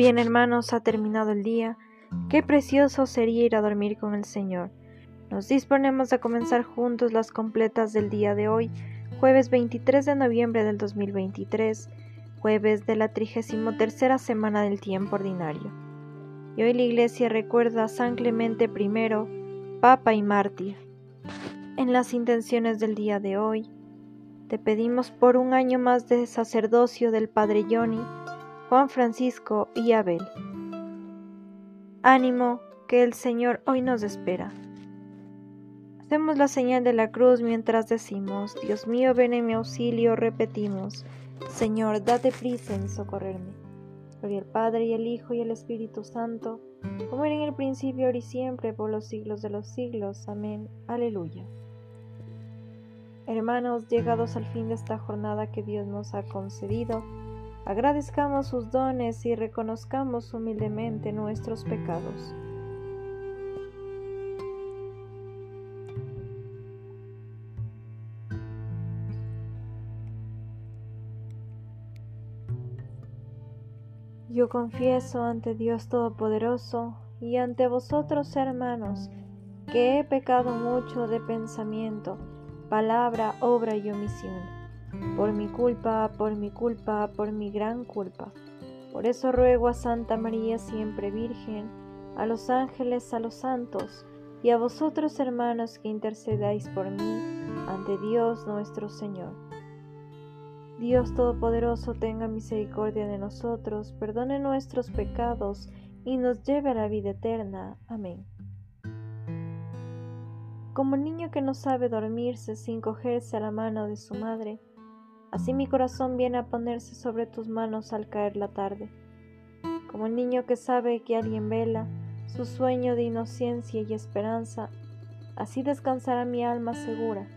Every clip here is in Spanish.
Bien hermanos, ha terminado el día. Qué precioso sería ir a dormir con el Señor. Nos disponemos a comenzar juntos las completas del día de hoy, jueves 23 de noviembre del 2023, jueves de la 33 semana del tiempo ordinario. Y hoy la Iglesia recuerda a San Clemente I, Papa y Mártir. En las intenciones del día de hoy, te pedimos por un año más de sacerdocio del Padre Johnny, Juan Francisco y Abel. Ánimo, que el Señor hoy nos espera. Hacemos la señal de la cruz mientras decimos, Dios mío, ven en mi auxilio, repetimos, Señor, date prisa en socorrerme. Gloria al Padre y al Hijo y al Espíritu Santo, como era en el principio, ahora y siempre, por los siglos de los siglos. Amén. Aleluya. Hermanos, llegados al fin de esta jornada que Dios nos ha concedido, Agradezcamos sus dones y reconozcamos humildemente nuestros pecados. Yo confieso ante Dios Todopoderoso y ante vosotros, hermanos, que he pecado mucho de pensamiento, palabra, obra y omisión por mi culpa, por mi culpa, por mi gran culpa. Por eso ruego a Santa María siempre Virgen, a los ángeles, a los santos, y a vosotros hermanos que intercedáis por mí ante Dios nuestro Señor. Dios Todopoderoso tenga misericordia de nosotros, perdone nuestros pecados y nos lleve a la vida eterna. Amén. Como niño que no sabe dormirse sin cogerse a la mano de su madre, Así mi corazón viene a ponerse sobre tus manos al caer la tarde. Como el niño que sabe que alguien vela su sueño de inocencia y esperanza, así descansará mi alma segura,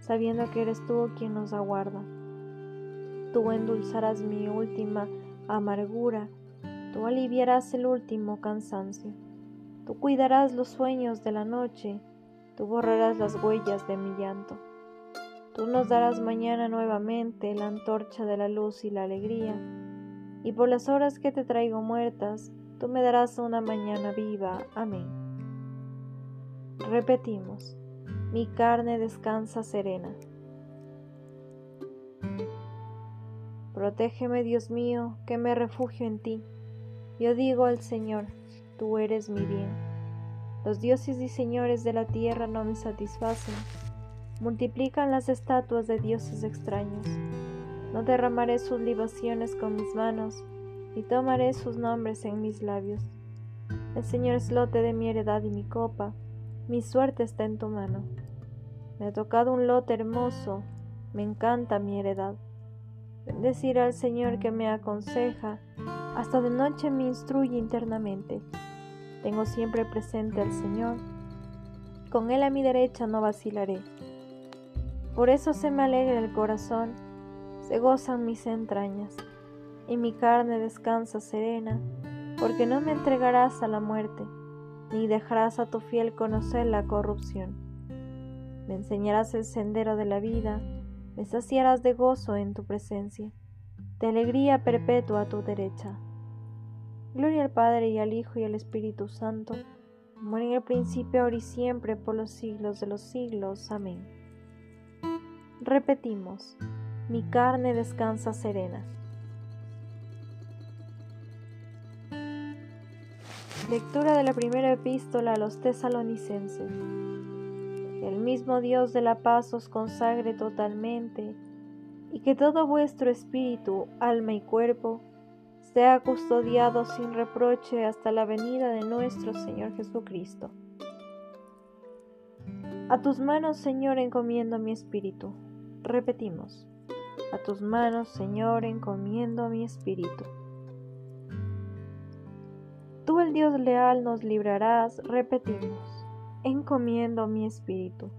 sabiendo que eres tú quien nos aguarda. Tú endulzarás mi última amargura, tú aliviarás el último cansancio, tú cuidarás los sueños de la noche, tú borrarás las huellas de mi llanto. Tú nos darás mañana nuevamente la antorcha de la luz y la alegría, y por las horas que te traigo muertas, tú me darás una mañana viva. Amén. Repetimos, mi carne descansa serena. Protégeme, Dios mío, que me refugio en ti. Yo digo al Señor, tú eres mi bien. Los dioses y señores de la tierra no me satisfacen multiplican las estatuas de dioses extraños. No derramaré sus libaciones con mis manos, ni tomaré sus nombres en mis labios. El Señor es lote de mi heredad y mi copa, mi suerte está en tu mano. Me ha tocado un lote hermoso, me encanta mi heredad. Bendecir al Señor que me aconseja, hasta de noche me instruye internamente. Tengo siempre presente al Señor, con Él a mi derecha no vacilaré. Por eso se me alegra el corazón, se gozan mis entrañas, y mi carne descansa serena, porque no me entregarás a la muerte, ni dejarás a tu fiel conocer la corrupción. Me enseñarás el sendero de la vida, me saciarás de gozo en tu presencia, de alegría perpetua a tu derecha. Gloria al Padre y al Hijo y al Espíritu Santo, como en el principio, ahora y siempre, por los siglos de los siglos. Amén. Repetimos, mi carne descansa serena. Lectura de la primera epístola a los tesalonicenses. el mismo Dios de la paz os consagre totalmente, y que todo vuestro espíritu, alma y cuerpo sea custodiado sin reproche hasta la venida de nuestro Señor Jesucristo. A tus manos, Señor, encomiendo mi espíritu. Repetimos, a tus manos, Señor, encomiendo mi espíritu. Tú, el Dios leal, nos librarás. Repetimos, encomiendo mi espíritu.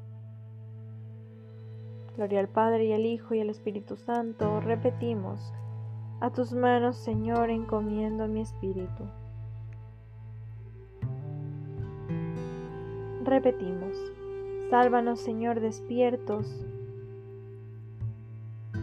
Gloria al Padre y al Hijo y al Espíritu Santo. Repetimos, a tus manos, Señor, encomiendo mi espíritu. Repetimos, sálvanos, Señor, despiertos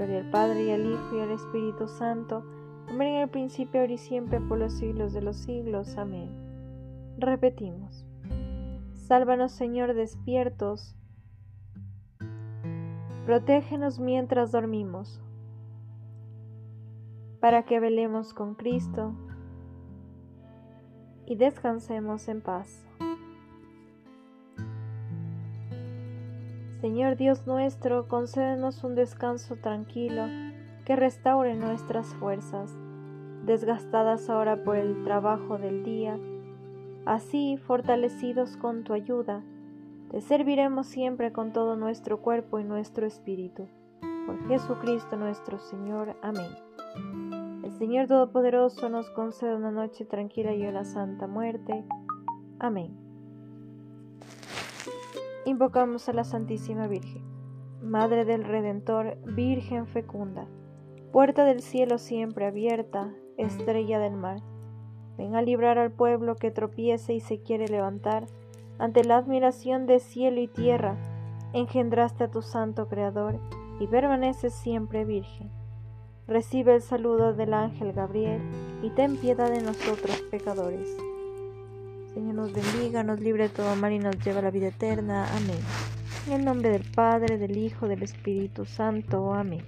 Gloria al Padre y al Hijo y al Espíritu Santo, como en el principio, ahora y siempre, por los siglos de los siglos. Amén. Repetimos. Sálvanos, Señor, despiertos Protégenos mientras dormimos, para que velemos con Cristo y descansemos en paz. Señor Dios nuestro, concédenos un descanso tranquilo que restaure nuestras fuerzas, desgastadas ahora por el trabajo del día. Así, fortalecidos con tu ayuda, te serviremos siempre con todo nuestro cuerpo y nuestro espíritu. Por Jesucristo nuestro Señor. Amén. El Señor Todopoderoso nos conceda una noche tranquila y una santa muerte. Amén. Invocamos a la Santísima Virgen, Madre del Redentor, Virgen fecunda, puerta del cielo siempre abierta, estrella del mar. Ven a librar al pueblo que tropiece y se quiere levantar ante la admiración de cielo y tierra, engendraste a tu santo Creador y permaneces siempre virgen. Recibe el saludo del ángel Gabriel y ten piedad de nosotros pecadores. Señor nos bendiga, nos libre de todo mal y nos lleva a la vida eterna. Amén. En el nombre del Padre, del Hijo, del Espíritu Santo. Amén.